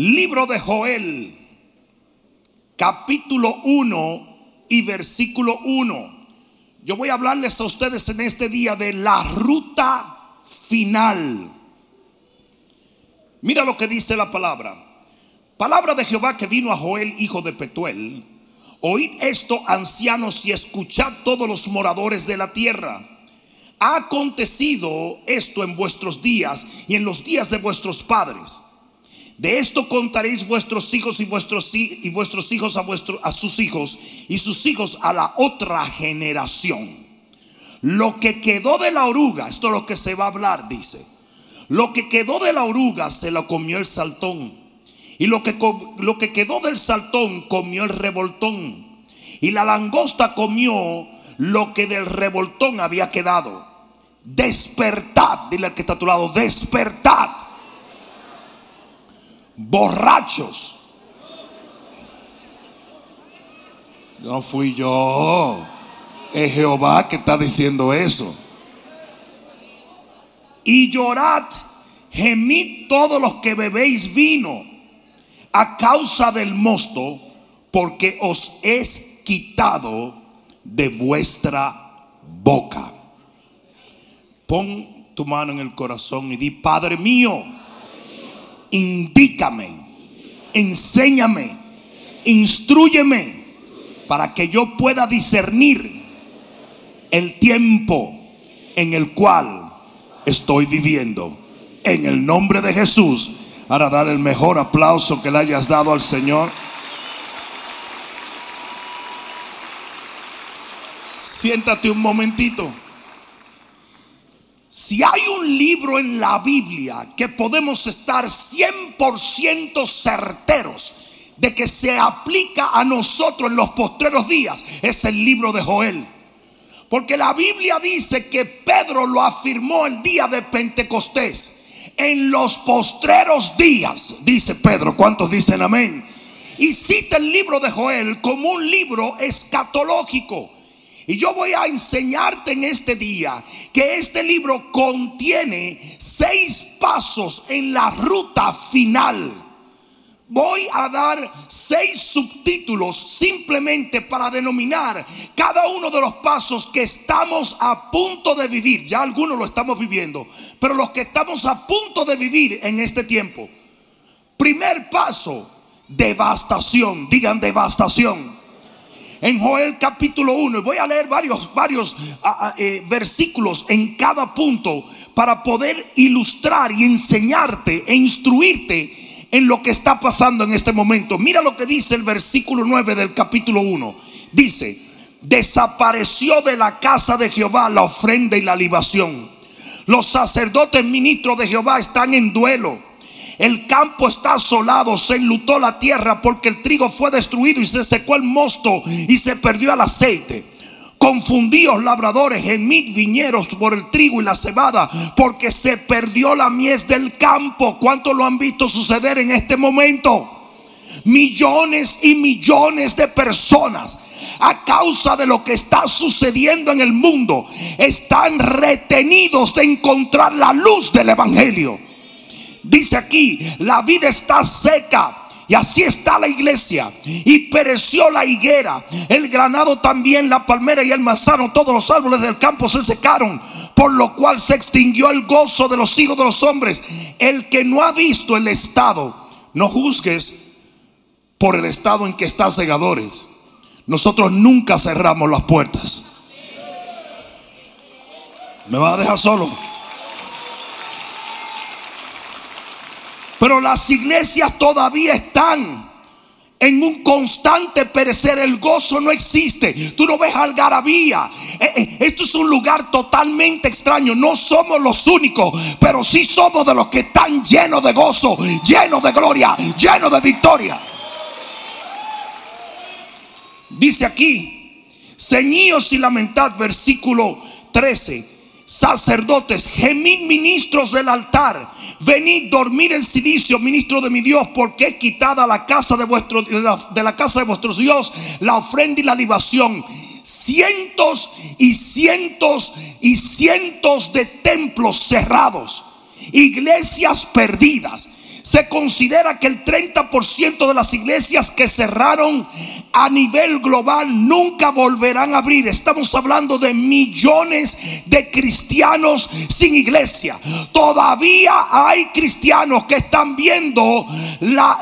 Libro de Joel, capítulo 1 y versículo 1. Yo voy a hablarles a ustedes en este día de la ruta final. Mira lo que dice la palabra. Palabra de Jehová que vino a Joel, hijo de Petuel. Oíd esto, ancianos, y escuchad todos los moradores de la tierra. Ha acontecido esto en vuestros días y en los días de vuestros padres. De esto contaréis vuestros hijos y vuestros, y vuestros hijos a, a sus hijos y sus hijos a la otra generación. Lo que quedó de la oruga, esto es lo que se va a hablar, dice. Lo que quedó de la oruga se lo comió el saltón. Y lo que, lo que quedó del saltón comió el revoltón. Y la langosta comió lo que del revoltón había quedado. Despertad, dile al que está a tu lado, despertad. Borrachos. No fui yo. Es Jehová que está diciendo eso. Y llorad, gemid todos los que bebéis vino a causa del mosto, porque os es quitado de vuestra boca. Pon tu mano en el corazón y di, Padre mío, indícame, enséñame, instruyeme para que yo pueda discernir el tiempo en el cual estoy viviendo. En el nombre de Jesús, para dar el mejor aplauso que le hayas dado al Señor. Siéntate un momentito. Si hay un libro en la Biblia que podemos estar 100% certeros de que se aplica a nosotros en los postreros días, es el libro de Joel. Porque la Biblia dice que Pedro lo afirmó el día de Pentecostés. En los postreros días, dice Pedro, ¿cuántos dicen amén? Y cita el libro de Joel como un libro escatológico y yo voy a enseñarte en este día que este libro contiene seis pasos en la ruta final. Voy a dar seis subtítulos simplemente para denominar cada uno de los pasos que estamos a punto de vivir. Ya algunos lo estamos viviendo, pero los que estamos a punto de vivir en este tiempo. Primer paso, devastación. Digan devastación en Joel capítulo 1. Voy a leer varios, varios ah, ah, eh, versículos en cada punto para poder ilustrar y enseñarte e instruirte en lo que está pasando en este momento. Mira lo que dice el versículo 9 del capítulo 1. Dice, desapareció de la casa de Jehová la ofrenda y la libación. Los sacerdotes ministros de Jehová están en duelo el campo está asolado, se enlutó la tierra porque el trigo fue destruido y se secó el mosto y se perdió el aceite. Confundíos labradores, gemid viñeros por el trigo y la cebada, porque se perdió la mies del campo. ¿Cuánto lo han visto suceder en este momento? Millones y millones de personas a causa de lo que está sucediendo en el mundo están retenidos de encontrar la luz del Evangelio. Dice aquí, la vida está seca. Y así está la iglesia. Y pereció la higuera, el granado también, la palmera y el manzano. Todos los árboles del campo se secaron. Por lo cual se extinguió el gozo de los hijos de los hombres. El que no ha visto el estado, no juzgues por el estado en que está segadores. Nosotros nunca cerramos las puertas. ¿Me va a dejar solo? Pero las iglesias todavía están en un constante perecer. El gozo no existe. Tú no ves algarabía. Eh, eh, esto es un lugar totalmente extraño. No somos los únicos, pero sí somos de los que están llenos de gozo, llenos de gloria, llenos de victoria. Dice aquí, ceñíos y lamentad, versículo 13 sacerdotes, gemid ministros del altar, venid dormir en silicio, ministro de mi Dios, porque es quitada la casa de vuestro de la, casa de vuestros Dios la ofrenda y la libación. Cientos y cientos y cientos de templos cerrados, iglesias perdidas, Se considera que el 30% de las iglesias que cerraron a nivel global nunca volverán a abrir. Estamos hablando de millones de cristianos sin iglesia. Todavía hay cristianos que están viendo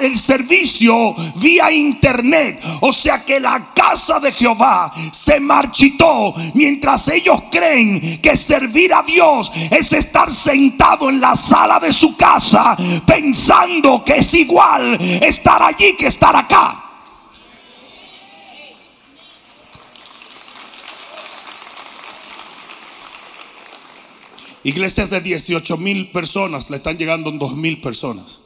el servicio vía internet. O sea que la casa de Jehová se marchitó mientras ellos creen que servir a Dios es estar sentado en la sala de su casa pensando que es igual estar allí que estar acá. Iglesias de 18 mil personas le están llegando en 2 mil personas.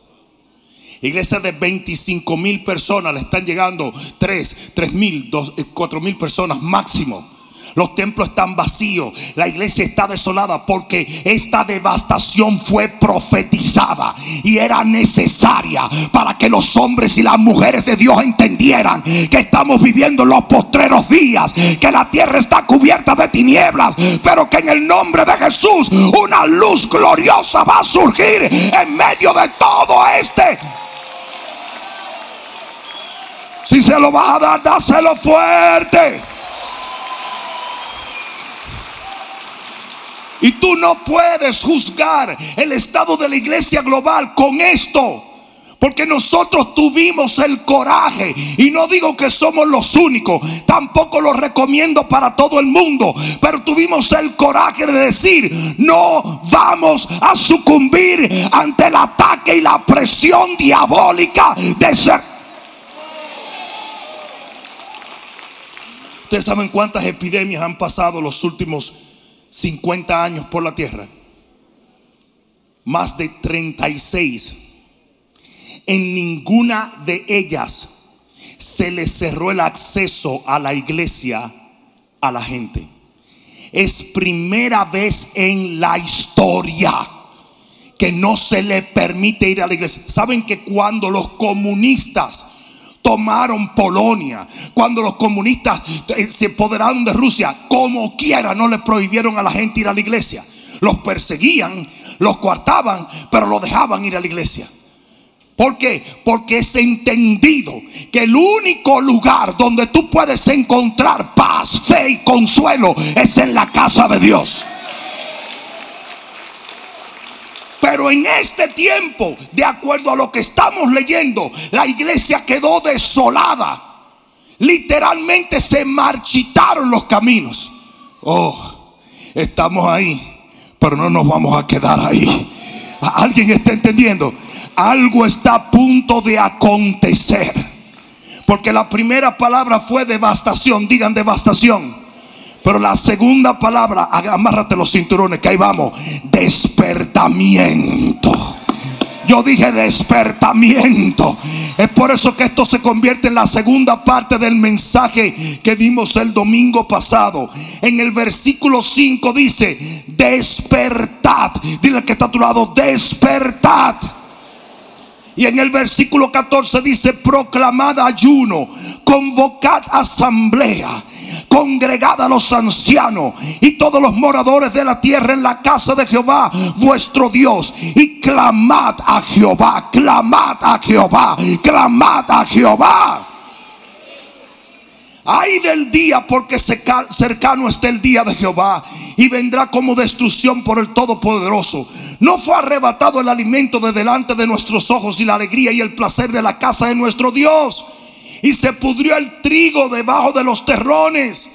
Iglesias de 25 mil personas le están llegando 3, 3 mil, 4 mil personas máximo. Los templos están vacíos. La iglesia está desolada porque esta devastación fue profetizada y era necesaria para que los hombres y las mujeres de Dios entendieran que estamos viviendo en los postreros días, que la tierra está cubierta de tinieblas, pero que en el nombre de Jesús una luz gloriosa va a surgir en medio de todo este. Si se lo vas a dar, dáselo fuerte. Y tú no puedes juzgar el estado de la iglesia global con esto. Porque nosotros tuvimos el coraje. Y no digo que somos los únicos. Tampoco lo recomiendo para todo el mundo. Pero tuvimos el coraje de decir, no vamos a sucumbir ante el ataque y la presión diabólica de ser. Ustedes saben cuántas epidemias han pasado los últimos 50 años por la tierra, más de 36. En ninguna de ellas se le cerró el acceso a la iglesia a la gente. Es primera vez en la historia que no se le permite ir a la iglesia. Saben que cuando los comunistas tomaron Polonia, cuando los comunistas eh, se apoderaron de Rusia, como quiera no le prohibieron a la gente ir a la iglesia. Los perseguían, los coartaban, pero lo dejaban ir a la iglesia. ¿Por qué? Porque es entendido que el único lugar donde tú puedes encontrar paz, fe y consuelo es en la casa de Dios. Pero en este tiempo, de acuerdo a lo que estamos leyendo, la iglesia quedó desolada. Literalmente se marchitaron los caminos. Oh, estamos ahí, pero no nos vamos a quedar ahí. ¿Alguien está entendiendo? Algo está a punto de acontecer. Porque la primera palabra fue devastación. Digan devastación. Pero la segunda palabra, amárrate los cinturones, que ahí vamos, despertamiento. Yo dije despertamiento. Es por eso que esto se convierte en la segunda parte del mensaje que dimos el domingo pasado. En el versículo 5 dice, despertad. Dile que está a tu lado, despertad. Y en el versículo 14 dice, proclamad ayuno, convocad asamblea congregad a los ancianos y todos los moradores de la tierra en la casa de Jehová, vuestro Dios, y clamad a Jehová, clamad a Jehová, clamad a Jehová. Ay del día porque cercano está el día de Jehová y vendrá como destrucción por el Todopoderoso. No fue arrebatado el alimento de delante de nuestros ojos y la alegría y el placer de la casa de nuestro Dios y se pudrió el trigo debajo de los terrones.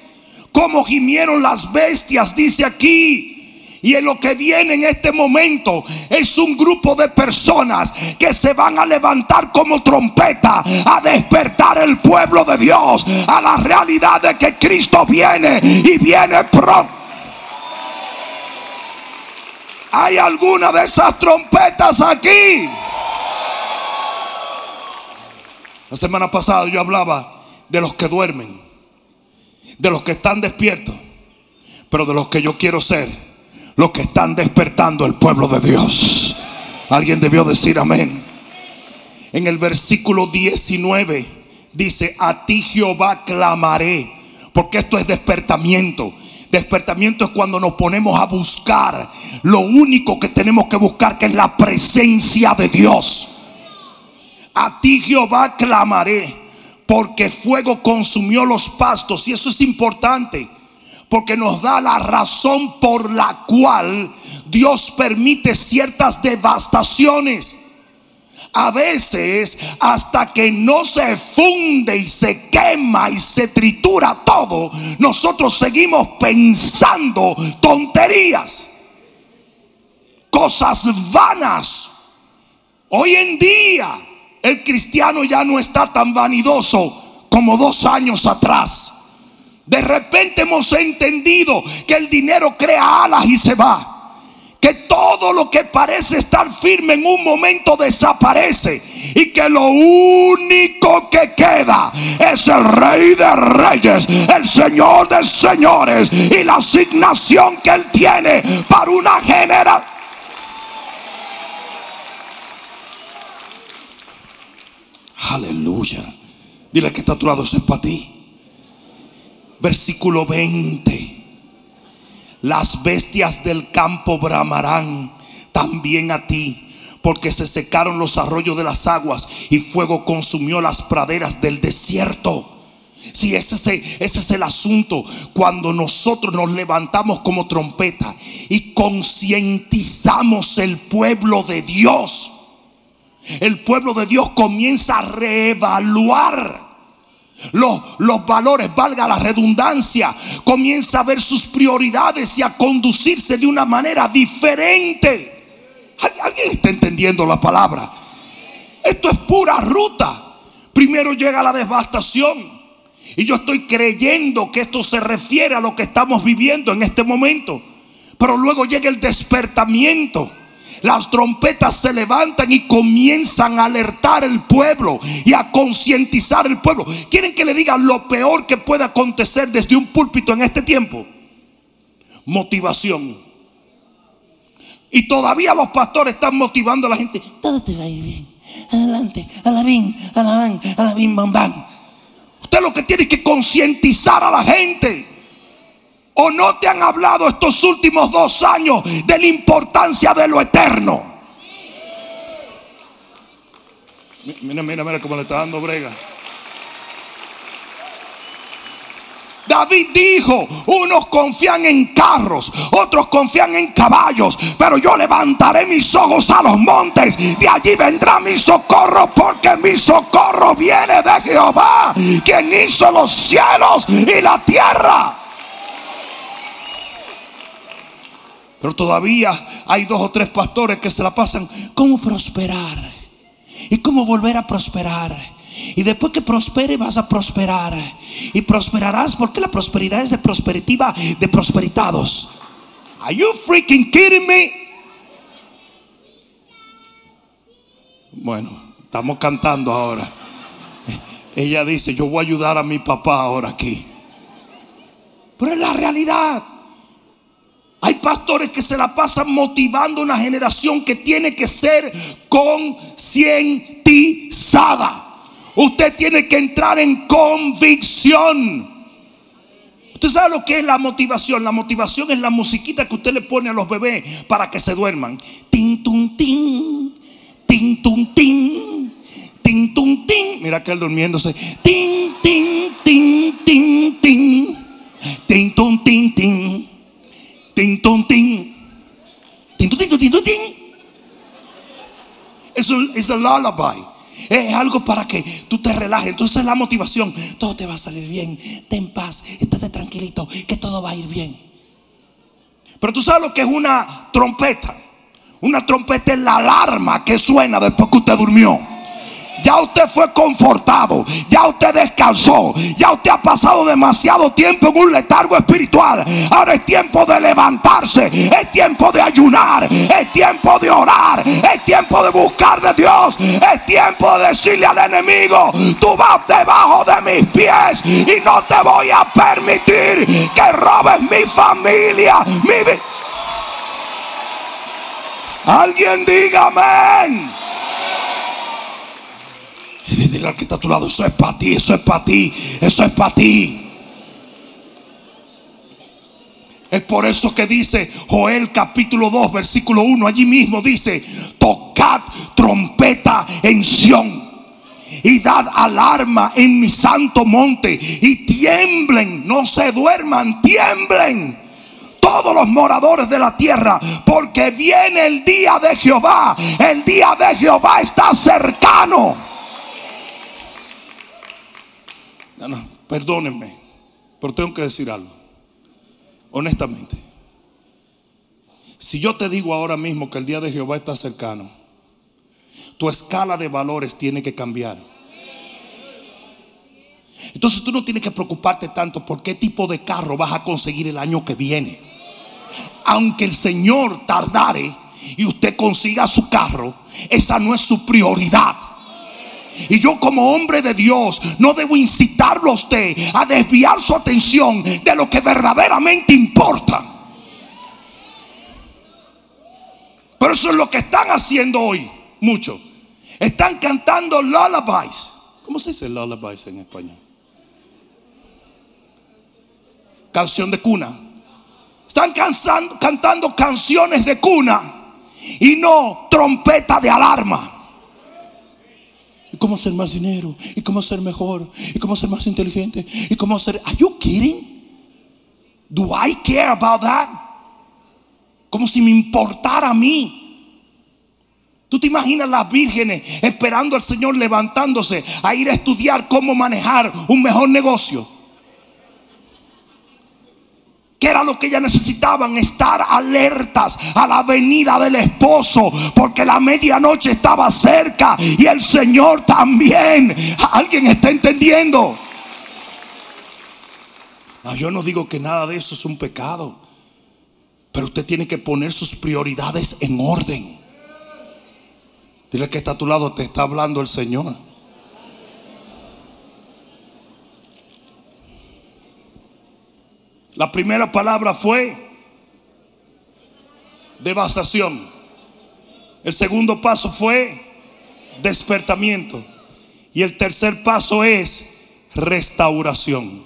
Como gimieron las bestias, dice aquí. Y en lo que viene en este momento es un grupo de personas que se van a levantar como trompeta a despertar el pueblo de Dios a la realidad de que Cristo viene y viene pronto. ¿Hay alguna de esas trompetas aquí? La semana pasada yo hablaba de los que duermen, de los que están despiertos, pero de los que yo quiero ser, los que están despertando el pueblo de Dios. Alguien debió decir amén. En el versículo 19 dice, a ti Jehová clamaré, porque esto es despertamiento. Despertamiento es cuando nos ponemos a buscar lo único que tenemos que buscar, que es la presencia de Dios. A ti Jehová clamaré, porque fuego consumió los pastos. Y eso es importante, porque nos da la razón por la cual Dios permite ciertas devastaciones. A veces, hasta que no se funde y se quema y se tritura todo, nosotros seguimos pensando tonterías, cosas vanas. Hoy en día, el cristiano ya no está tan vanidoso como dos años atrás. De repente hemos entendido que el dinero crea alas y se va. Que todo lo que parece estar firme en un momento desaparece. Y que lo único que queda es el rey de reyes, el señor de señores y la asignación que él tiene para una generación. Aleluya. Dile que está a eso es para ti. Versículo 20. Las bestias del campo bramarán también a ti, porque se secaron los arroyos de las aguas y fuego consumió las praderas del desierto. Si ese, es el, ese es el asunto, cuando nosotros nos levantamos como trompeta y concientizamos el pueblo de Dios el pueblo de Dios comienza a reevaluar los, los, valores, valga la redundancia, comienza a ver sus prioridades y a conducirse de una manera diferente. ¿Alguien está entendiendo la palabra? Esto es pura ruta. Primero llega la devastación. Y yo estoy creyendo que esto se refiere a lo que estamos viviendo en este momento. Pero luego llega el despertamiento. Las trompetas se levantan y comienzan a alertar el pueblo y a concientizar el pueblo. ¿Quieren que le diga lo peor que puede acontecer desde un púlpito en este tiempo? Motivación. Y todavía los pastores están motivando a la gente. Todo te va a ir bien. Adelante, alabín, alabán, alabín, bam, bam. Usted lo que tiene es que concientizar a la gente. ¿O no te han hablado estos últimos dos años de la importancia de lo eterno? Mira, mira, mira cómo le está dando brega. David dijo, unos confían en carros, otros confían en caballos, pero yo levantaré mis ojos a los montes, de allí vendrá mi socorro, porque mi socorro viene de Jehová, quien hizo los cielos y la tierra. Pero todavía hay dos o tres pastores que se la pasan. ¿Cómo prosperar? ¿Y cómo volver a prosperar? Y después que prospere vas a prosperar. Y prosperarás porque la prosperidad es de prosperitiva de prosperitados. Are you freaking kidding me? Bueno, estamos cantando ahora. Ella dice, yo voy a ayudar a mi papá ahora aquí. Pero es la realidad. Hay pastores que se la pasan motivando una generación que tiene que ser concientizada. Usted tiene que entrar en convicción. ¿Usted sabe lo que es la motivación? La motivación es la musiquita que usted le pone a los bebés para que se duerman. Tin, tum, tin. Tin, tum, tin. Tin, tum, tin. Mira que él durmiéndose. Tin, tin, tin, tin, tin. Tin, tum, tin, tin. Tin, ton, tin. Tin, tin, tin, es el lullaby. Es algo para que tú te relajes. Entonces la motivación. Todo te va a salir bien. Ten paz. Estate tranquilito. Que todo va a ir bien. Pero tú sabes lo que es una trompeta. Una trompeta es la alarma que suena después que usted durmió. Ya usted fue confortado, ya usted descansó, ya usted ha pasado demasiado tiempo en un letargo espiritual. Ahora es tiempo de levantarse, es tiempo de ayunar, es tiempo de orar, es tiempo de buscar de Dios, es tiempo de decirle al enemigo, tú vas debajo de mis pies y no te voy a permitir que robes mi familia, mi. Alguien diga amén. Y dile al que está a tu lado, eso es para ti, eso es para ti, eso es para ti. Es por eso que dice Joel capítulo 2, versículo 1, allí mismo dice, tocad trompeta en Sión. y dad alarma en mi santo monte y tiemblen, no se duerman, tiemblen todos los moradores de la tierra, porque viene el día de Jehová. El día de Jehová está cercano. No, no, perdónenme, pero tengo que decir algo. Honestamente, si yo te digo ahora mismo que el día de Jehová está cercano, tu escala de valores tiene que cambiar. Entonces tú no tienes que preocuparte tanto por qué tipo de carro vas a conseguir el año que viene. Aunque el Señor tardare y usted consiga su carro, esa no es su prioridad. Y yo como hombre de Dios no debo incitarlo a usted a desviar su atención de lo que verdaderamente importa. Pero eso es lo que están haciendo hoy, muchos. Están cantando lullabies. ¿Cómo se dice lullabies en español? Canción de cuna. Están cantando canciones de cuna y no trompeta de alarma. ¿Y cómo hacer más dinero? ¿Y cómo ser mejor? ¿Y cómo ser más inteligente? ¿Y cómo hacer? ¿Are you kidding? Do I care about that? Como si me importara a mí. ¿Tú te imaginas las vírgenes esperando al Señor levantándose a ir a estudiar cómo manejar un mejor negocio? Que era lo que ellas necesitaban, estar alertas a la venida del esposo, porque la medianoche estaba cerca y el Señor también. ¿Alguien está entendiendo? No, yo no digo que nada de eso es un pecado, pero usted tiene que poner sus prioridades en orden. Dile que está a tu lado, te está hablando el Señor. La primera palabra fue devastación. El segundo paso fue despertamiento. Y el tercer paso es restauración.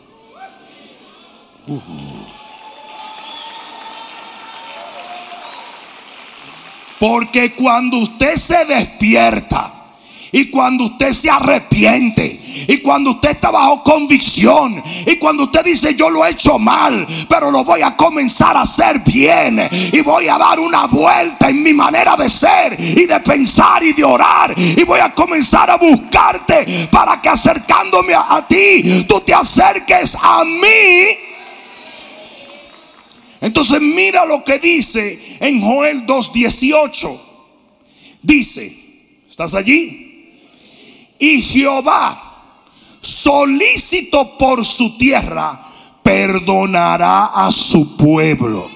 Porque cuando usted se despierta, y cuando usted se arrepiente. Y cuando usted está bajo convicción. Y cuando usted dice yo lo he hecho mal. Pero lo voy a comenzar a hacer bien. Y voy a dar una vuelta en mi manera de ser. Y de pensar y de orar. Y voy a comenzar a buscarte. Para que acercándome a, ti. Tú te acerques a mí. Entonces mira lo que dice en Joel 2.18. Dice, ¿estás allí? Y Jehová, solícito por su tierra, perdonará a su pueblo.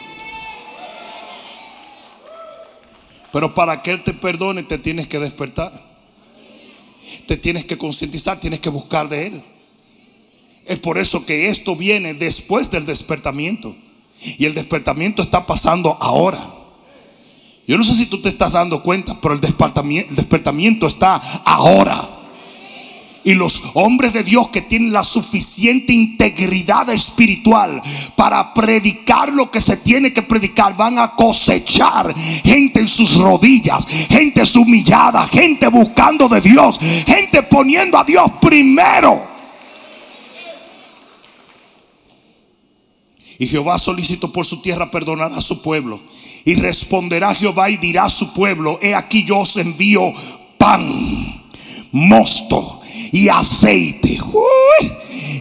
Pero para que Él te perdone, te tienes que despertar. Te tienes que concientizar, tienes que buscar de Él. Es por eso que esto viene después del despertamiento. Y el despertamiento está pasando ahora. Yo no sé si tú te estás dando cuenta, pero el despertamiento, el despertamiento está ahora. Y los hombres de Dios que tienen la suficiente integridad espiritual para predicar lo que se tiene que predicar van a cosechar gente en sus rodillas, gente humillada, gente buscando de Dios, gente poniendo a Dios primero. Y Jehová solicitó por su tierra perdonar a su pueblo. Y responderá Jehová y dirá a su pueblo, he aquí yo os envío pan, mosto y aceite.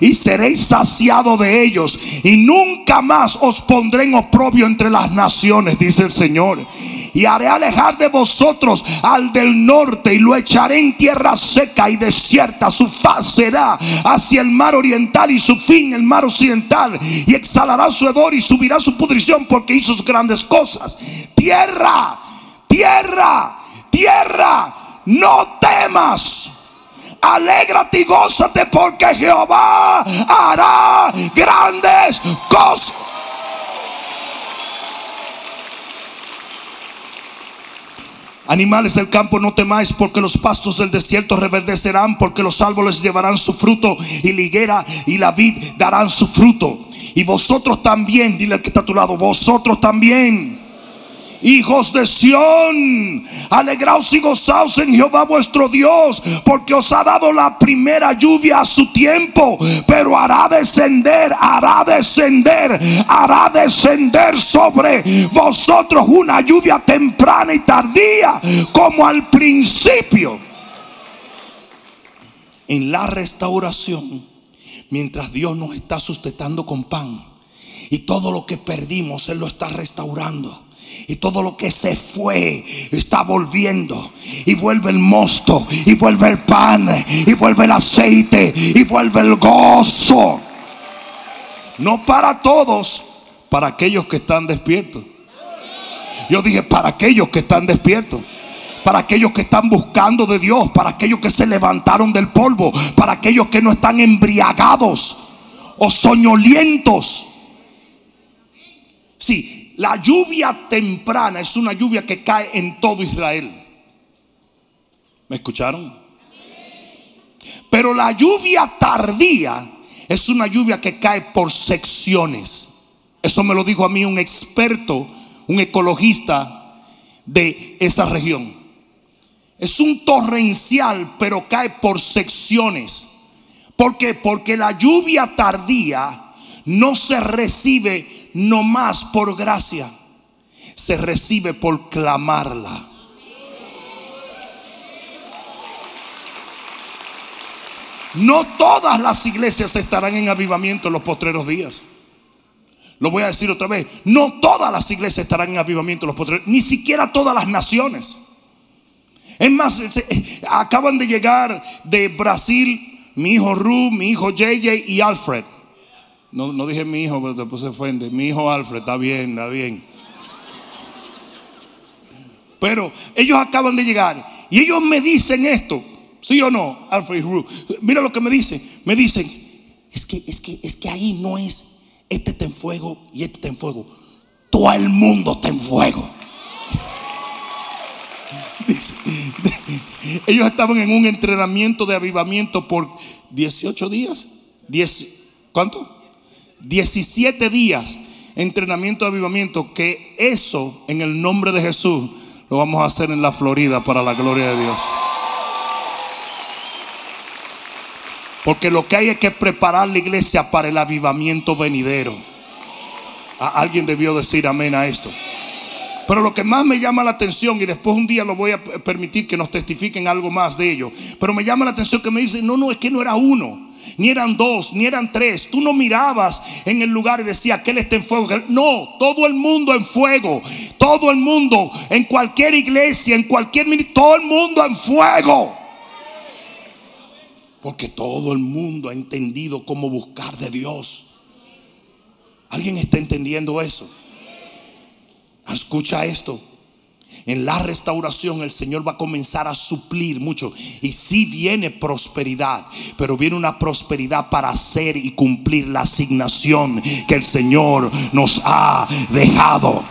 y seréis saciados de ellos. Y nunca más os pondré en oprobio entre las naciones, dice el Señor. Y haré alejar de vosotros al del norte y lo echaré en tierra seca y desierta. Su faz será hacia el mar oriental y su fin el mar occidental. Y exhalará su hedor y subirá su pudrición porque hizo grandes cosas. Tierra, tierra, tierra, no temas Alégrate y gózate porque Jehová hará grandes cosas. Animales del campo no temáis porque los pastos del desierto reverdecerán, porque los árboles llevarán su fruto y la higuera y la vid darán su fruto. Y vosotros también, dile al que está a tu lado, vosotros también hijos de Sión, alegraos y gozaos en Jehová vuestro Dios, porque os ha dado la primera lluvia a su tiempo, pero hará descender, hará descender, hará descender sobre vosotros una lluvia temprana y tardía, como al principio. En la restauración, mientras Dios nos está sustentando con pan, y todo lo que perdimos, Él lo está restaurando. Y todo lo que se fue está volviendo. Y vuelve el mosto. Y vuelve el pan. Y vuelve el aceite. Y vuelve el gozo. No para todos. Para aquellos que están despiertos. Yo dije para aquellos que están despiertos. Para aquellos que están buscando de Dios. Para aquellos que se levantaron del polvo. Para aquellos que no están embriagados. O soñolientos. Sí, la lluvia temprana es una lluvia que cae en todo Israel. ¿Me escucharon? Pero la lluvia tardía es una lluvia que cae por secciones. Eso me lo dijo a mí un experto, un ecologista de esa región. Es un torrencial, pero cae por secciones. ¿Por qué? Porque la lluvia tardía no se recibe nomás por gracia, se recibe por clamarla. No todas las iglesias estarán en avivamiento en los postreros días. Lo voy a decir otra vez. No todas las iglesias estarán en avivamiento en los postreros, ni siquiera todas las naciones. Es más, acaban de llegar de Brasil mi hijo Ru, mi hijo JJ y Alfred. No, dije mi hijo, pero después se ofende. Mi hijo Alfred, está bien, está bien. Pero ellos acaban de llegar y ellos me dicen esto, ¿sí o no? Alfred Ru. Mira lo que me dicen. Me dicen, es que, es que, es que ahí no es, este está en fuego y este está en fuego. Todo el mundo está en fuego. ellos estaban en un entrenamiento de avivamiento por 18 días. ¿Cuánto? 17 días entrenamiento de avivamiento, que eso en el nombre de Jesús lo vamos a hacer en la Florida para la gloria de Dios. Porque lo que hay es que preparar la iglesia para el avivamiento venidero. alguien debió decir amén a esto. Pero lo que más me llama la atención, y después un día lo voy a permitir que nos testifiquen algo más de ello, pero me llama la atención que me dicen, no, no, es que no era uno ni eran dos, ni eran tres. Tú no mirabas en el lugar y decías que él está en fuego. No, todo el mundo en fuego. Todo el mundo, en cualquier iglesia, en cualquier todo el mundo en fuego. Porque todo el mundo ha entendido cómo buscar de Dios. ¿Alguien está entendiendo eso? Escucha esto. En la restauración el Señor va a comenzar a suplir mucho. Y sí viene prosperidad, pero viene una prosperidad para hacer y cumplir la asignación que el Señor nos ha dejado.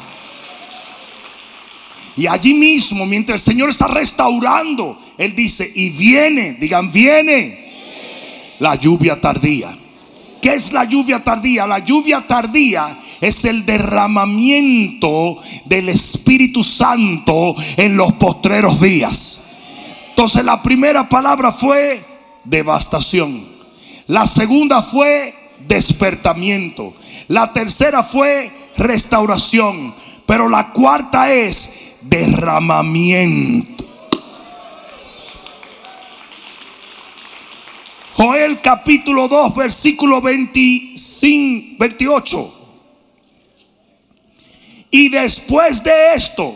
Y allí mismo, mientras el Señor está restaurando, Él dice, y viene, digan, viene la lluvia tardía. ¿Qué es la lluvia tardía? La lluvia tardía es el derramamiento del Espíritu Santo en los postreros días. Entonces la primera palabra fue devastación. La segunda fue despertamiento. La tercera fue restauración. Pero la cuarta es derramamiento. Joel capítulo 2, versículo 25, 28. Y después de esto,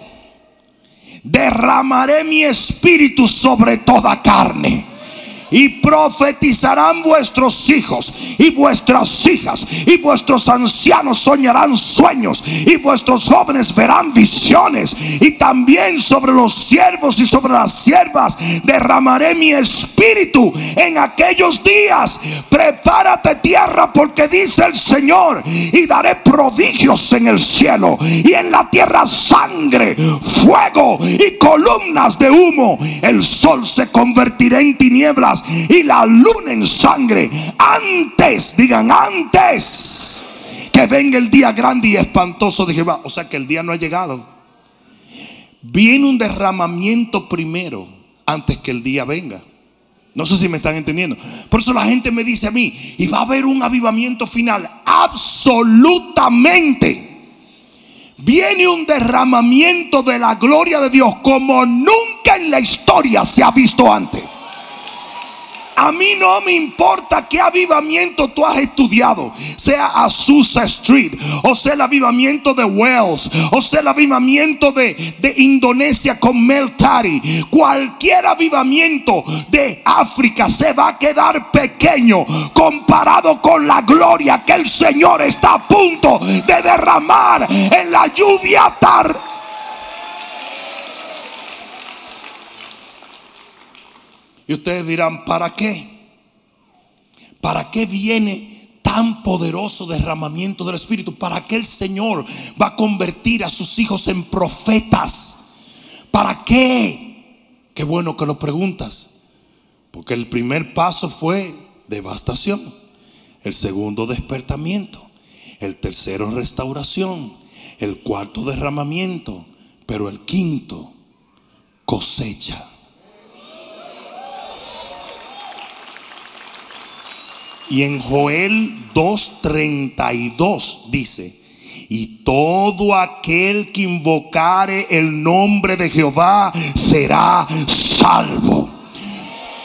derramaré mi espíritu sobre toda carne y profetizarán vuestros hijos y vuestras hijas y vuestros ancianos soñarán sueños y vuestros jóvenes verán visiones y también sobre los siervos y sobre las siervas derramaré mi espíritu en aquellos días. Prepárate tierra porque dice el Señor y daré prodigios en el cielo y en la tierra sangre fuego y columnas de humo. El sol se convertirá en tinieblas y la luna en sangre. Antes, digan antes que venga el día grande y espantoso de Jehová. O sea que el día no ha llegado. Viene un derramamiento primero antes que el día venga. No sé si me están entendiendo. Por eso la gente me dice a mí, y va a haber un avivamiento final. Absolutamente. Viene un derramamiento de la gloria de Dios como nunca en la historia se ha visto antes. A mí no me importa qué avivamiento tú has estudiado, sea Azusa Street, o sea el avivamiento de Wells, o sea el avivamiento de, de Indonesia con Mel Tari. Cualquier avivamiento de África se va a quedar pequeño comparado con la gloria que el Señor está a punto de derramar en la lluvia tarde Y ustedes dirán, ¿para qué? ¿Para qué viene tan poderoso derramamiento del Espíritu? ¿Para qué el Señor va a convertir a sus hijos en profetas? ¿Para qué? Qué bueno que lo preguntas. Porque el primer paso fue devastación. El segundo despertamiento. El tercero restauración. El cuarto derramamiento. Pero el quinto cosecha. Y en Joel 2.32 dice, y todo aquel que invocare el nombre de Jehová será salvo.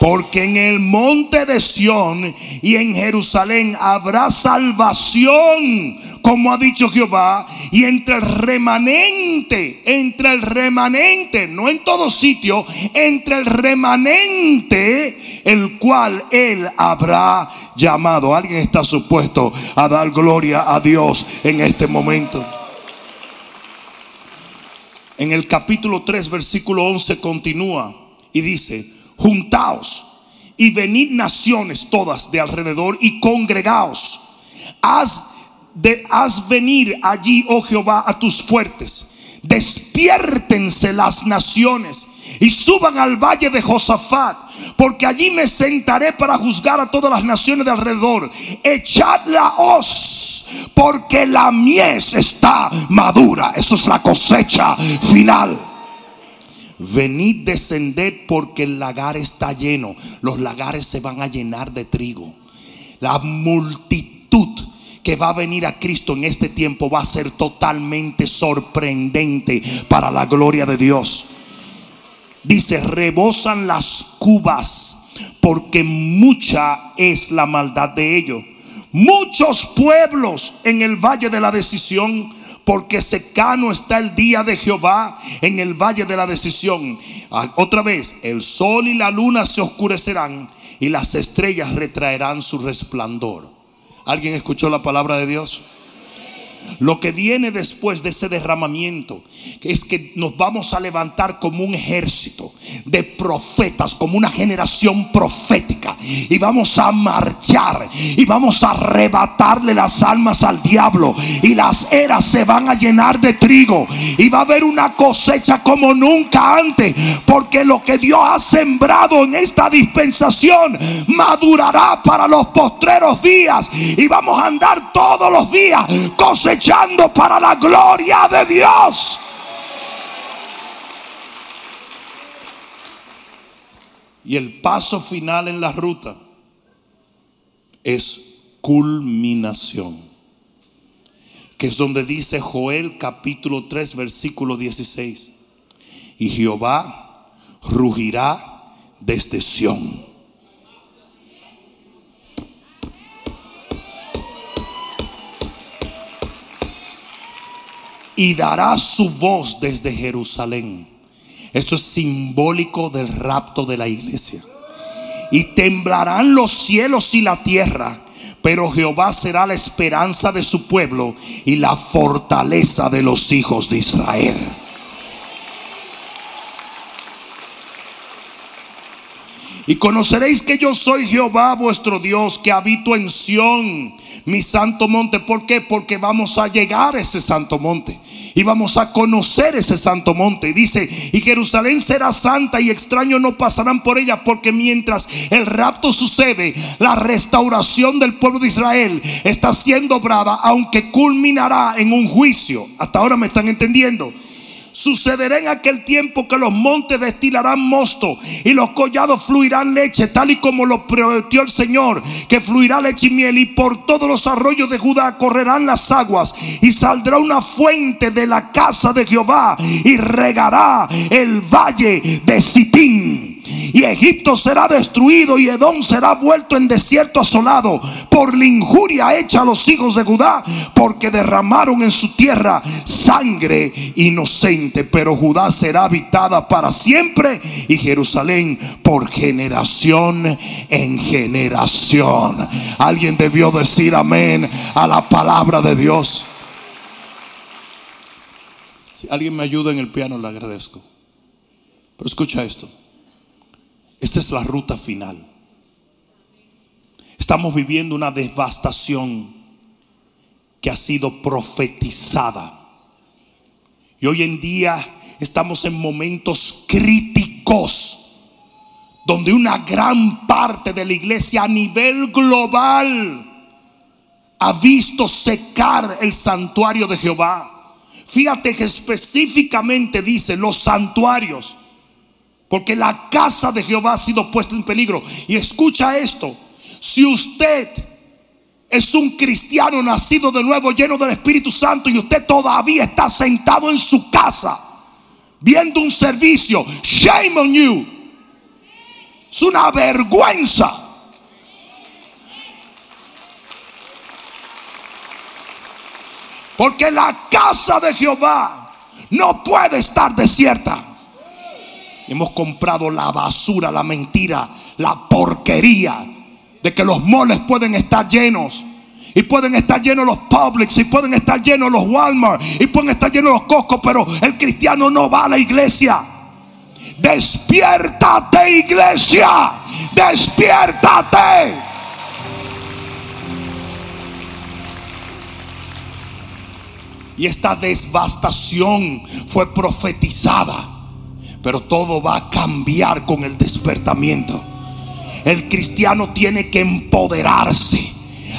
Porque en el monte de Sión y en Jerusalén habrá salvación, como ha dicho Jehová, y entre el remanente, entre el remanente, no en todo sitio, entre el remanente, el cual él habrá llamado. Alguien está supuesto a dar gloria a Dios en este momento. En el capítulo 3, versículo 11 continúa y dice, juntaos y venid naciones todas de alrededor y congregaos. Haz, de, haz venir allí, oh Jehová, a tus fuertes. Despiértense las naciones y suban al valle de Josafat, porque allí me sentaré para juzgar a todas las naciones de alrededor. Echad la hoz, porque la mies está madura. Eso es la cosecha final. Venid, descended porque el lagar está lleno. Los lagares se van a llenar de trigo. La multitud que va a venir a Cristo en este tiempo va a ser totalmente sorprendente para la gloria de Dios. Dice, rebosan las cubas porque mucha es la maldad de ellos. Muchos pueblos en el valle de la decisión porque secano está el día de Jehová en el valle de la decisión. Otra vez, el sol y la luna se oscurecerán y las estrellas retraerán su resplandor. ¿Alguien escuchó la palabra de Dios? Lo que viene después de ese derramamiento es que nos vamos a levantar como un ejército de profetas, como una generación profética. Y vamos a marchar y vamos a arrebatarle las almas al diablo. Y las eras se van a llenar de trigo. Y va a haber una cosecha como nunca antes. Porque lo que Dios ha sembrado en esta dispensación madurará para los postreros días. Y vamos a andar todos los días cosechando para la gloria de Dios. Y el paso final en la ruta es culminación. Que es donde dice Joel capítulo 3 versículo 16. Y Jehová rugirá desde Sión y dará su voz desde Jerusalén. Esto es simbólico del rapto de la iglesia. Y temblarán los cielos y la tierra, pero Jehová será la esperanza de su pueblo y la fortaleza de los hijos de Israel. Y conoceréis que yo soy Jehová vuestro Dios, que habito en Sión, mi santo monte. ¿Por qué? Porque vamos a llegar a ese santo monte. Y vamos a conocer ese santo monte. Dice, y Jerusalén será santa y extraños no pasarán por ella. Porque mientras el rapto sucede, la restauración del pueblo de Israel está siendo obrada, aunque culminará en un juicio. Hasta ahora me están entendiendo. Sucederá en aquel tiempo que los montes destilarán mosto y los collados fluirán leche, tal y como lo prometió el Señor, que fluirá leche y miel, y por todos los arroyos de Judá correrán las aguas, y saldrá una fuente de la casa de Jehová, y regará el valle de Sitín. Y Egipto será destruido y Edom será vuelto en desierto asolado por la injuria hecha a los hijos de Judá, porque derramaron en su tierra sangre inocente. Pero Judá será habitada para siempre y Jerusalén por generación en generación. Alguien debió decir amén a la palabra de Dios. Si alguien me ayuda en el piano, le agradezco. Pero escucha esto. Esta es la ruta final. Estamos viviendo una devastación que ha sido profetizada. Y hoy en día estamos en momentos críticos donde una gran parte de la iglesia a nivel global ha visto secar el santuario de Jehová. Fíjate que específicamente dice los santuarios. Porque la casa de Jehová ha sido puesta en peligro. Y escucha esto. Si usted es un cristiano nacido de nuevo, lleno del Espíritu Santo, y usted todavía está sentado en su casa, viendo un servicio, shame on you. Es una vergüenza. Porque la casa de Jehová no puede estar desierta. Hemos comprado la basura, la mentira, la porquería de que los moles pueden estar llenos. Y pueden estar llenos los Publix, y pueden estar llenos los Walmart, y pueden estar llenos los Costco, pero el cristiano no va a la iglesia. Despiértate, iglesia. Despiértate. Y esta devastación fue profetizada pero todo va a cambiar con el despertamiento. El cristiano tiene que empoderarse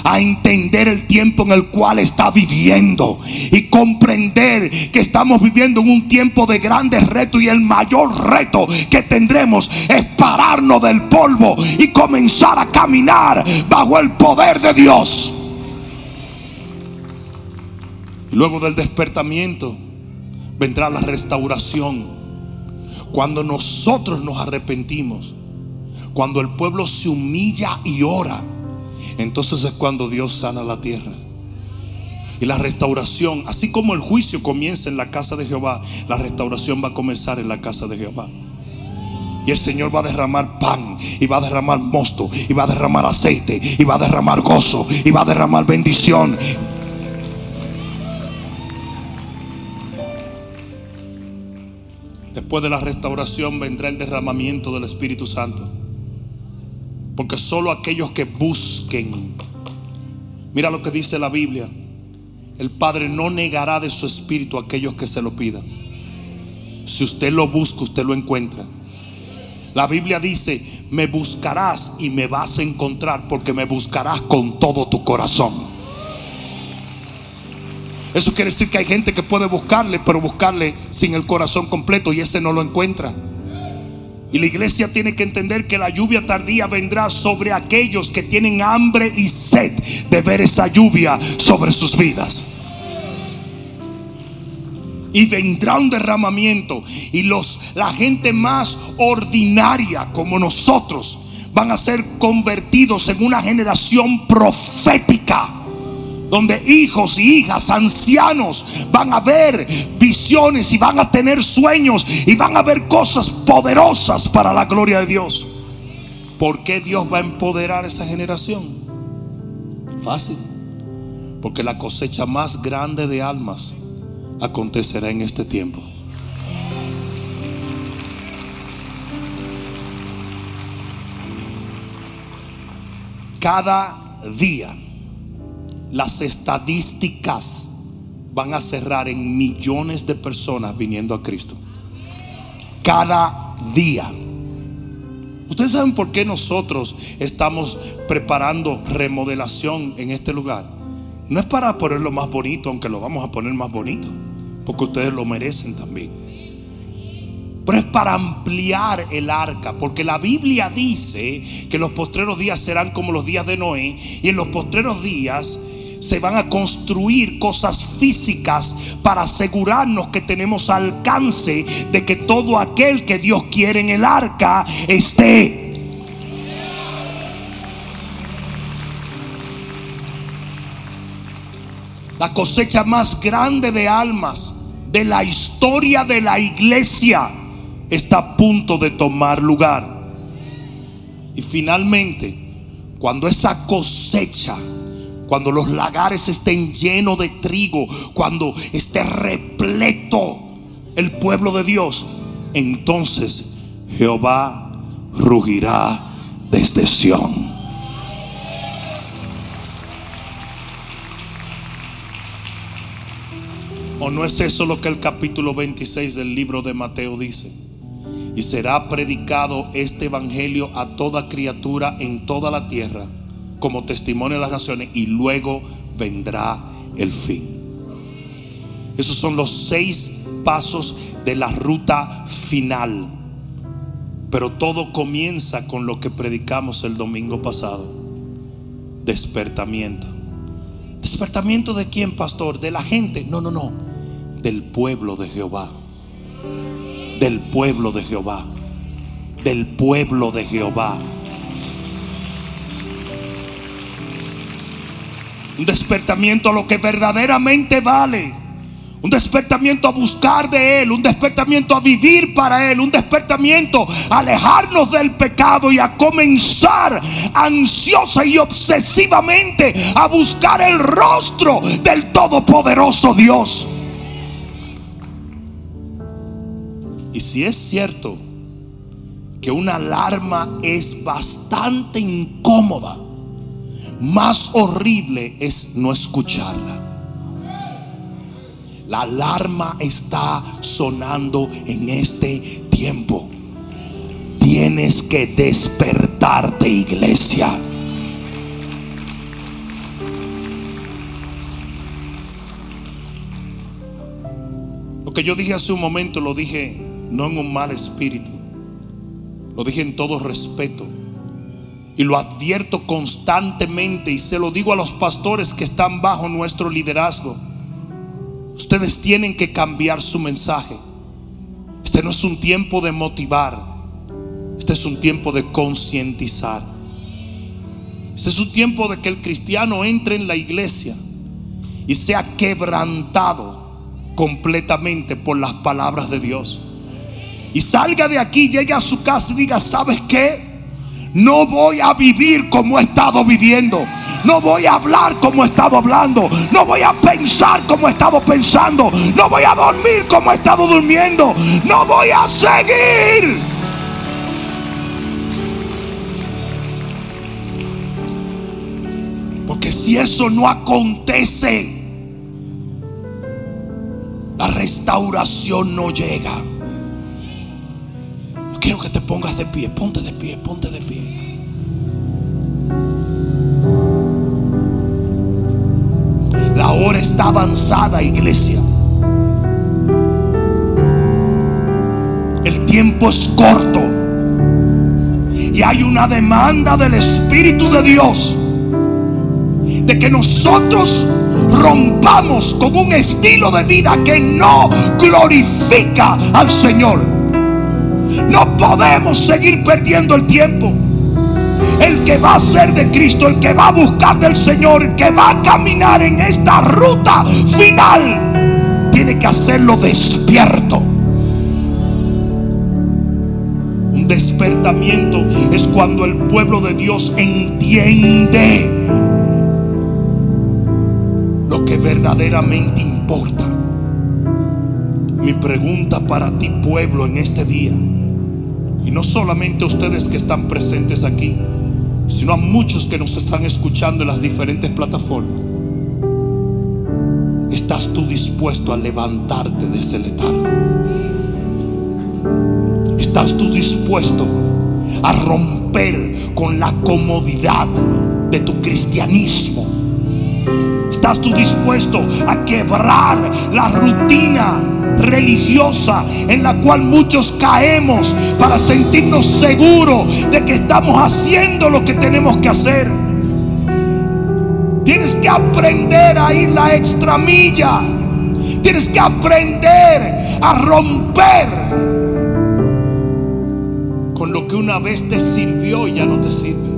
a entender el tiempo en el cual está viviendo y comprender que estamos viviendo en un tiempo de grandes retos y el mayor reto que tendremos es pararnos del polvo y comenzar a caminar bajo el poder de Dios. Y luego del despertamiento vendrá la restauración cuando nosotros nos arrepentimos, cuando el pueblo se humilla y ora, entonces es cuando Dios sana la tierra. Y la restauración, así como el juicio comienza en la casa de Jehová, la restauración va a comenzar en la casa de Jehová. Y el Señor va a derramar pan, y va a derramar mosto, y va a derramar aceite, y va a derramar gozo, y va a derramar bendición. Después de la restauración vendrá el derramamiento del Espíritu Santo. Porque solo aquellos que busquen, mira lo que dice la Biblia, el Padre no negará de su Espíritu a aquellos que se lo pidan. Si usted lo busca, usted lo encuentra. La Biblia dice, me buscarás y me vas a encontrar porque me buscarás con todo tu corazón. Eso quiere decir que hay gente que puede buscarle, pero buscarle sin el corazón completo y ese no lo encuentra. Y la iglesia tiene que entender que la lluvia tardía vendrá sobre aquellos que tienen hambre y sed de ver esa lluvia sobre sus vidas. Y vendrá un derramamiento y los la gente más ordinaria como nosotros van a ser convertidos en una generación profética donde hijos y hijas, ancianos, van a ver visiones y van a tener sueños y van a ver cosas poderosas para la gloria de Dios. ¿Por qué Dios va a empoderar a esa generación? Fácil. Porque la cosecha más grande de almas acontecerá en este tiempo. Cada día las estadísticas van a cerrar en millones de personas viniendo a Cristo. Cada día. Ustedes saben por qué nosotros estamos preparando remodelación en este lugar. No es para ponerlo más bonito, aunque lo vamos a poner más bonito. porque ustedes lo merecen también. Pero es para ampliar el arca, porque la Biblia dice que los postreros días serán como los días de Noé, y en los postreros días se van a construir cosas físicas para asegurarnos que tenemos alcance de que todo aquel que Dios quiere en el arca esté. La cosecha más grande de almas de la historia de la iglesia está a punto de tomar lugar. Y finalmente, cuando esa cosecha cuando los lagares estén llenos de trigo, cuando esté repleto el pueblo de Dios, entonces Jehová rugirá desde Sión. ¿O no es eso lo que el capítulo 26 del libro de Mateo dice? Y será predicado este evangelio a toda criatura en toda la tierra como testimonio de las naciones y luego vendrá el fin. Esos son los seis pasos de la ruta final. Pero todo comienza con lo que predicamos el domingo pasado. Despertamiento. ¿Despertamiento de quién, pastor? ¿De la gente? No, no, no. Del pueblo de Jehová. Del pueblo de Jehová. Del pueblo de Jehová. Un despertamiento a lo que verdaderamente vale. Un despertamiento a buscar de Él, un despertamiento a vivir para Él, un despertamiento a alejarnos del pecado y a comenzar ansiosa y obsesivamente a buscar el rostro del Todopoderoso Dios. Y si es cierto que una alarma es bastante incómoda, más horrible es no escucharla. La alarma está sonando en este tiempo. Tienes que despertarte, iglesia. Lo que yo dije hace un momento lo dije no en un mal espíritu. Lo dije en todo respeto. Y lo advierto constantemente y se lo digo a los pastores que están bajo nuestro liderazgo. Ustedes tienen que cambiar su mensaje. Este no es un tiempo de motivar. Este es un tiempo de concientizar. Este es un tiempo de que el cristiano entre en la iglesia y sea quebrantado completamente por las palabras de Dios. Y salga de aquí, llegue a su casa y diga, ¿sabes qué? No voy a vivir como he estado viviendo. No voy a hablar como he estado hablando. No voy a pensar como he estado pensando. No voy a dormir como he estado durmiendo. No voy a seguir. Porque si eso no acontece, la restauración no llega. Que te pongas de pie, ponte de pie, ponte de pie. La hora está avanzada, iglesia. El tiempo es corto. Y hay una demanda del Espíritu de Dios de que nosotros rompamos con un estilo de vida que no glorifica al Señor. No podemos seguir perdiendo el tiempo. El que va a ser de Cristo, el que va a buscar del Señor, el que va a caminar en esta ruta final, tiene que hacerlo despierto. Un despertamiento es cuando el pueblo de Dios entiende lo que verdaderamente importa. Mi pregunta para ti pueblo en este día y no solamente a ustedes que están presentes aquí, sino a muchos que nos están escuchando en las diferentes plataformas. ¿Estás tú dispuesto a levantarte de ese letargo? ¿Estás tú dispuesto a romper con la comodidad de tu cristianismo? ¿Estás tú dispuesto a quebrar la rutina religiosa en la cual muchos caemos para sentirnos seguros de que estamos haciendo lo que tenemos que hacer? Tienes que aprender a ir la extramilla. Tienes que aprender a romper con lo que una vez te sirvió y ya no te sirve.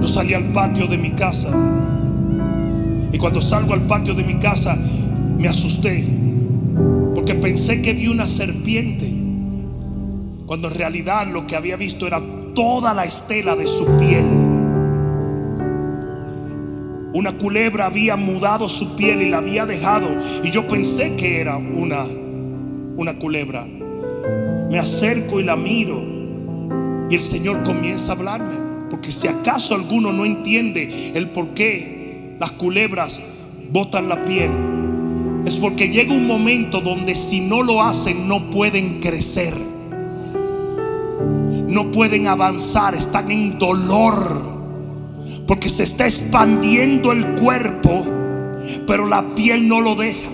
Yo salí al patio de mi casa y cuando salgo al patio de mi casa me asusté porque pensé que vi una serpiente cuando en realidad lo que había visto era toda la estela de su piel. Una culebra había mudado su piel y la había dejado. Y yo pensé que era una, una culebra. Me acerco y la miro. Y el Señor comienza a hablarme. Porque si acaso alguno no entiende el por qué las culebras botan la piel, es porque llega un momento donde si no lo hacen no pueden crecer. No pueden avanzar, están en dolor porque se está expandiendo el cuerpo, pero la piel no lo deja.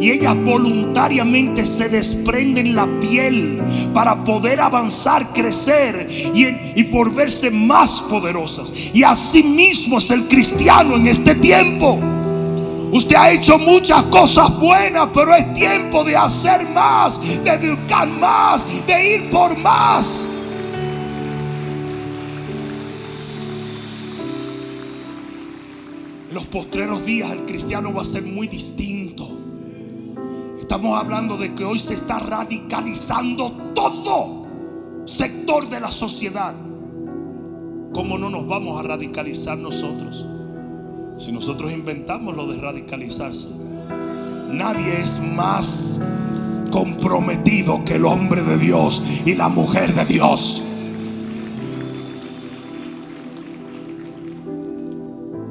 Y ellas voluntariamente se desprenden la piel para poder avanzar, crecer y, y por verse más poderosas. Y así mismo es el cristiano en este tiempo. Usted ha hecho muchas cosas buenas, pero es tiempo de hacer más, de buscar más, de ir por más. los postreros días el cristiano va a ser muy distinto. Estamos hablando de que hoy se está radicalizando todo sector de la sociedad. ¿Cómo no nos vamos a radicalizar nosotros? Si nosotros inventamos lo de radicalizarse. Nadie es más comprometido que el hombre de Dios y la mujer de Dios.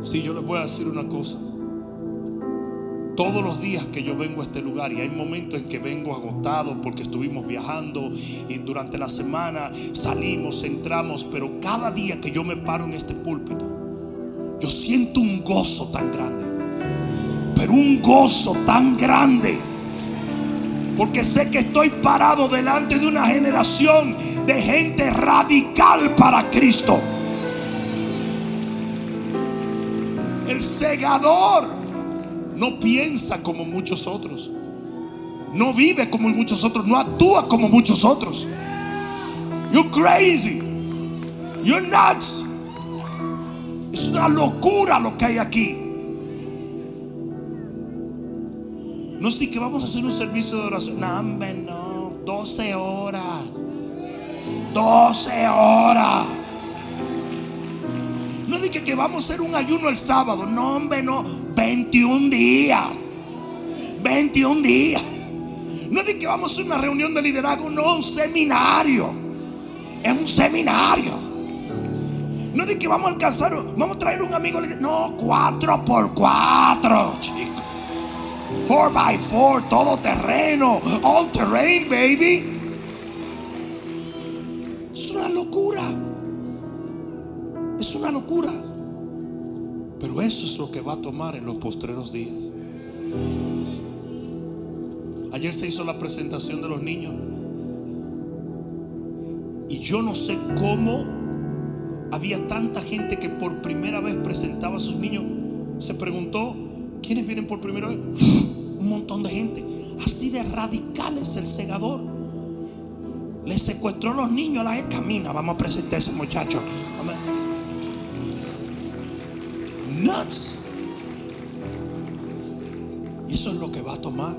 Si yo les voy a decir una cosa. Todos los días que yo vengo a este lugar y hay momentos en que vengo agotado porque estuvimos viajando y durante la semana salimos, entramos, pero cada día que yo me paro en este púlpito, yo siento un gozo tan grande. Pero un gozo tan grande. Porque sé que estoy parado delante de una generación de gente radical para Cristo. El segador no piensa como muchos otros. No vive como muchos otros. No actúa como muchos otros. You're crazy. You're nuts. Es una locura lo que hay aquí. No sé que vamos a hacer un servicio de oración. No, no. 12 horas. 12 horas. No dije que vamos a hacer un ayuno el sábado. No, hombre, no. 21 días. 21 días. No dije que vamos a hacer una reunión de liderazgo. No, un seminario. Es un seminario. No dije que vamos a alcanzar. Vamos a traer un amigo. No, 4 por 4, chicos. 4 by 4, todo terreno. All terrain, baby. Es una locura. Es una locura. Pero eso es lo que va a tomar en los postreros días. Ayer se hizo la presentación de los niños. Y yo no sé cómo había tanta gente que por primera vez presentaba a sus niños. Se preguntó, ¿quiénes vienen por primera vez? Un montón de gente. Así de radical es el segador. Le secuestró a los niños a la camina. Vamos a presentar a ese muchacho. nuts. Eso es lo que va a tomar.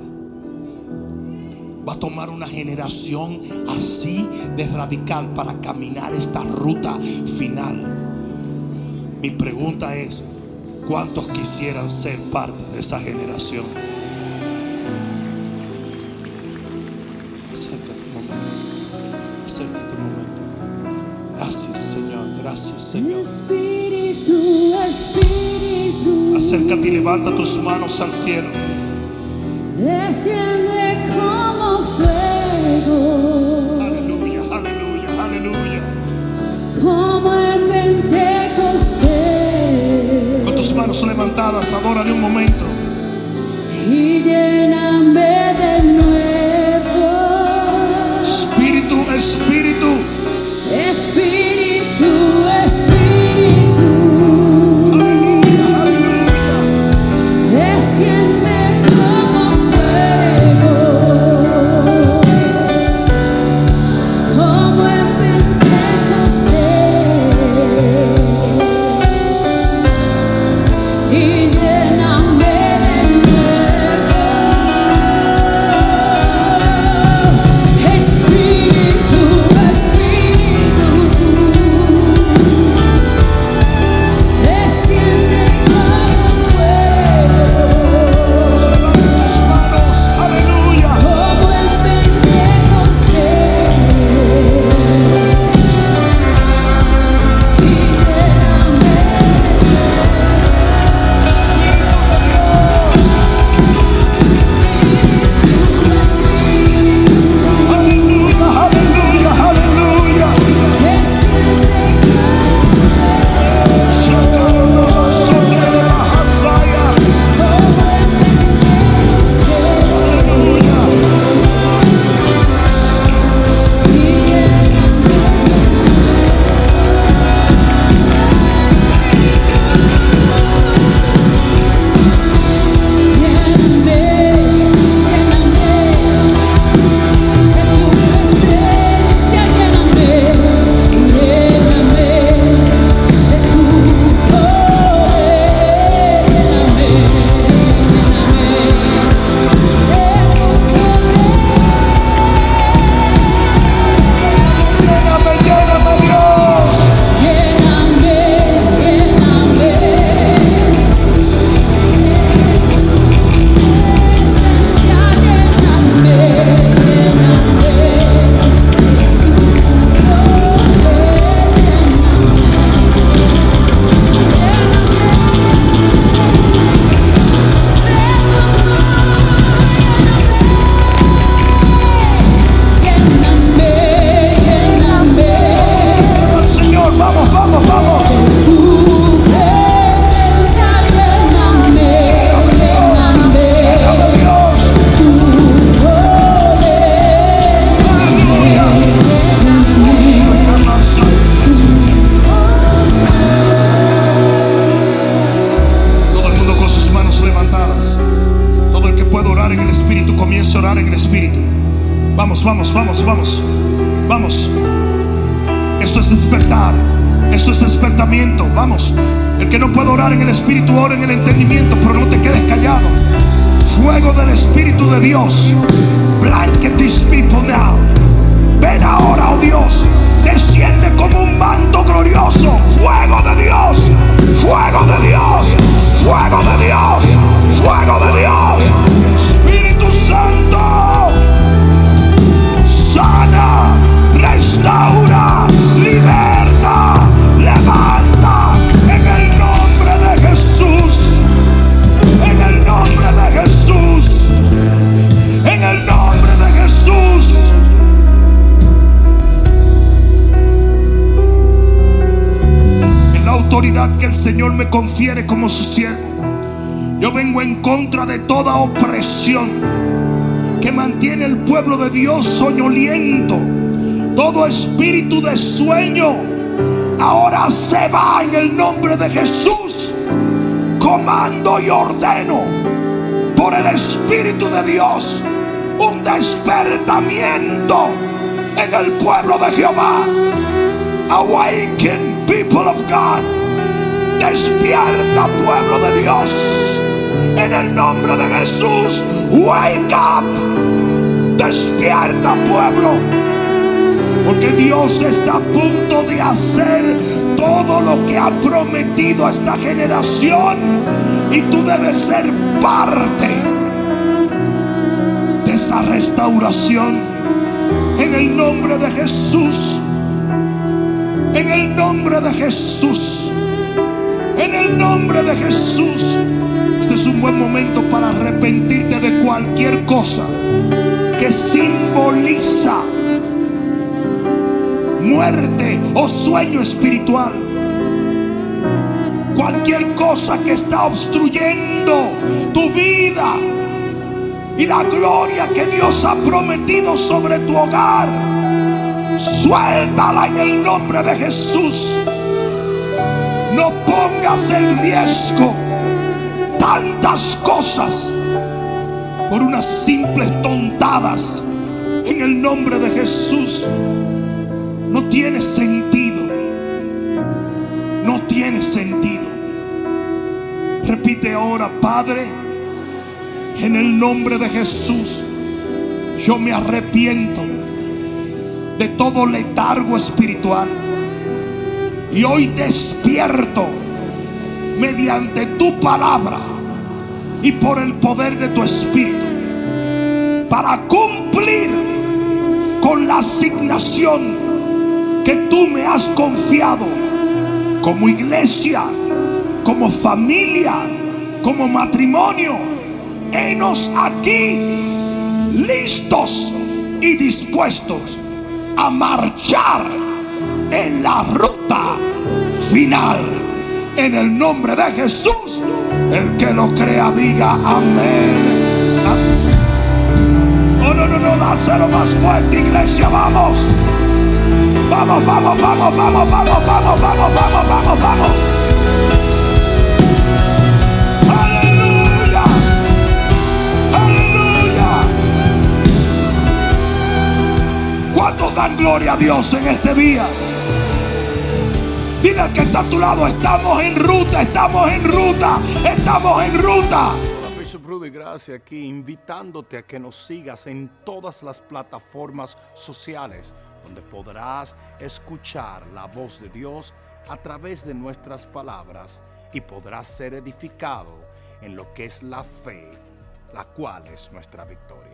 Va a tomar una generación así de radical para caminar esta ruta final. Mi pregunta es, ¿cuántos quisieran ser parte de esa generación? Acércate un momento. Acércate un momento. Gracias Señor, gracias Señor. Espíritu, Espíritu, Acércate y levanta tus manos al cielo. desciende manos levantadas, adórale un momento. y lléname de nuevo. Espíritu, Espíritu, Espíritu, Que no puede orar en el Espíritu, ora en el entendimiento, pero no te quedes callado. Fuego del Espíritu de Dios. Blanket these people now. Ven ahora, oh Dios. Desciende como un manto glorioso. Fuego de Dios. Fuego de Dios. Fuego de Dios. Fuego de Dios. Espíritu Santo. Señor me confiere como su siervo, yo vengo en contra de toda opresión que mantiene el pueblo de Dios soñoliento. Todo espíritu de sueño ahora se va en el nombre de Jesús. Comando y ordeno por el Espíritu de Dios un despertamiento en el pueblo de Jehová. Awaken people of God. Despierta pueblo de Dios. En el nombre de Jesús. Wake up. Despierta pueblo. Porque Dios está a punto de hacer todo lo que ha prometido a esta generación. Y tú debes ser parte de esa restauración. En el nombre de Jesús. En el nombre de Jesús. En el nombre de Jesús. Este es un buen momento para arrepentirte de cualquier cosa que simboliza muerte o sueño espiritual. cualquier cosa que está obstruyendo tu vida y la gloria que Dios ha prometido sobre tu hogar. Suéltala en el nombre de Jesús. No pongas en riesgo tantas cosas por unas simples tontadas en el nombre de Jesús. No tiene sentido. No tiene sentido. Repite ahora, Padre, en el nombre de Jesús, yo me arrepiento de todo letargo espiritual. Y hoy despierto mediante tu palabra y por el poder de tu espíritu para cumplir con la asignación que tú me has confiado como iglesia, como familia, como matrimonio. Enos aquí listos y dispuestos a marchar en la ruta final. En el nombre de Jesús, el que lo crea diga amén. Oh, no, no, no, dáselo más fuerte, iglesia, vamos. Vamos, vamos, vamos, vamos, vamos, vamos, vamos, vamos, vamos, vamos. Aleluya. Aleluya. ¿Cuántos dan gloria a Dios en este día? Dile al que está a tu lado, estamos en ruta, estamos en ruta, estamos en ruta. Bishop Rudy Gracia aquí, invitándote a que nos sigas en todas las plataformas sociales donde podrás escuchar la voz de Dios a través de nuestras palabras y podrás ser edificado en lo que es la fe, la cual es nuestra victoria.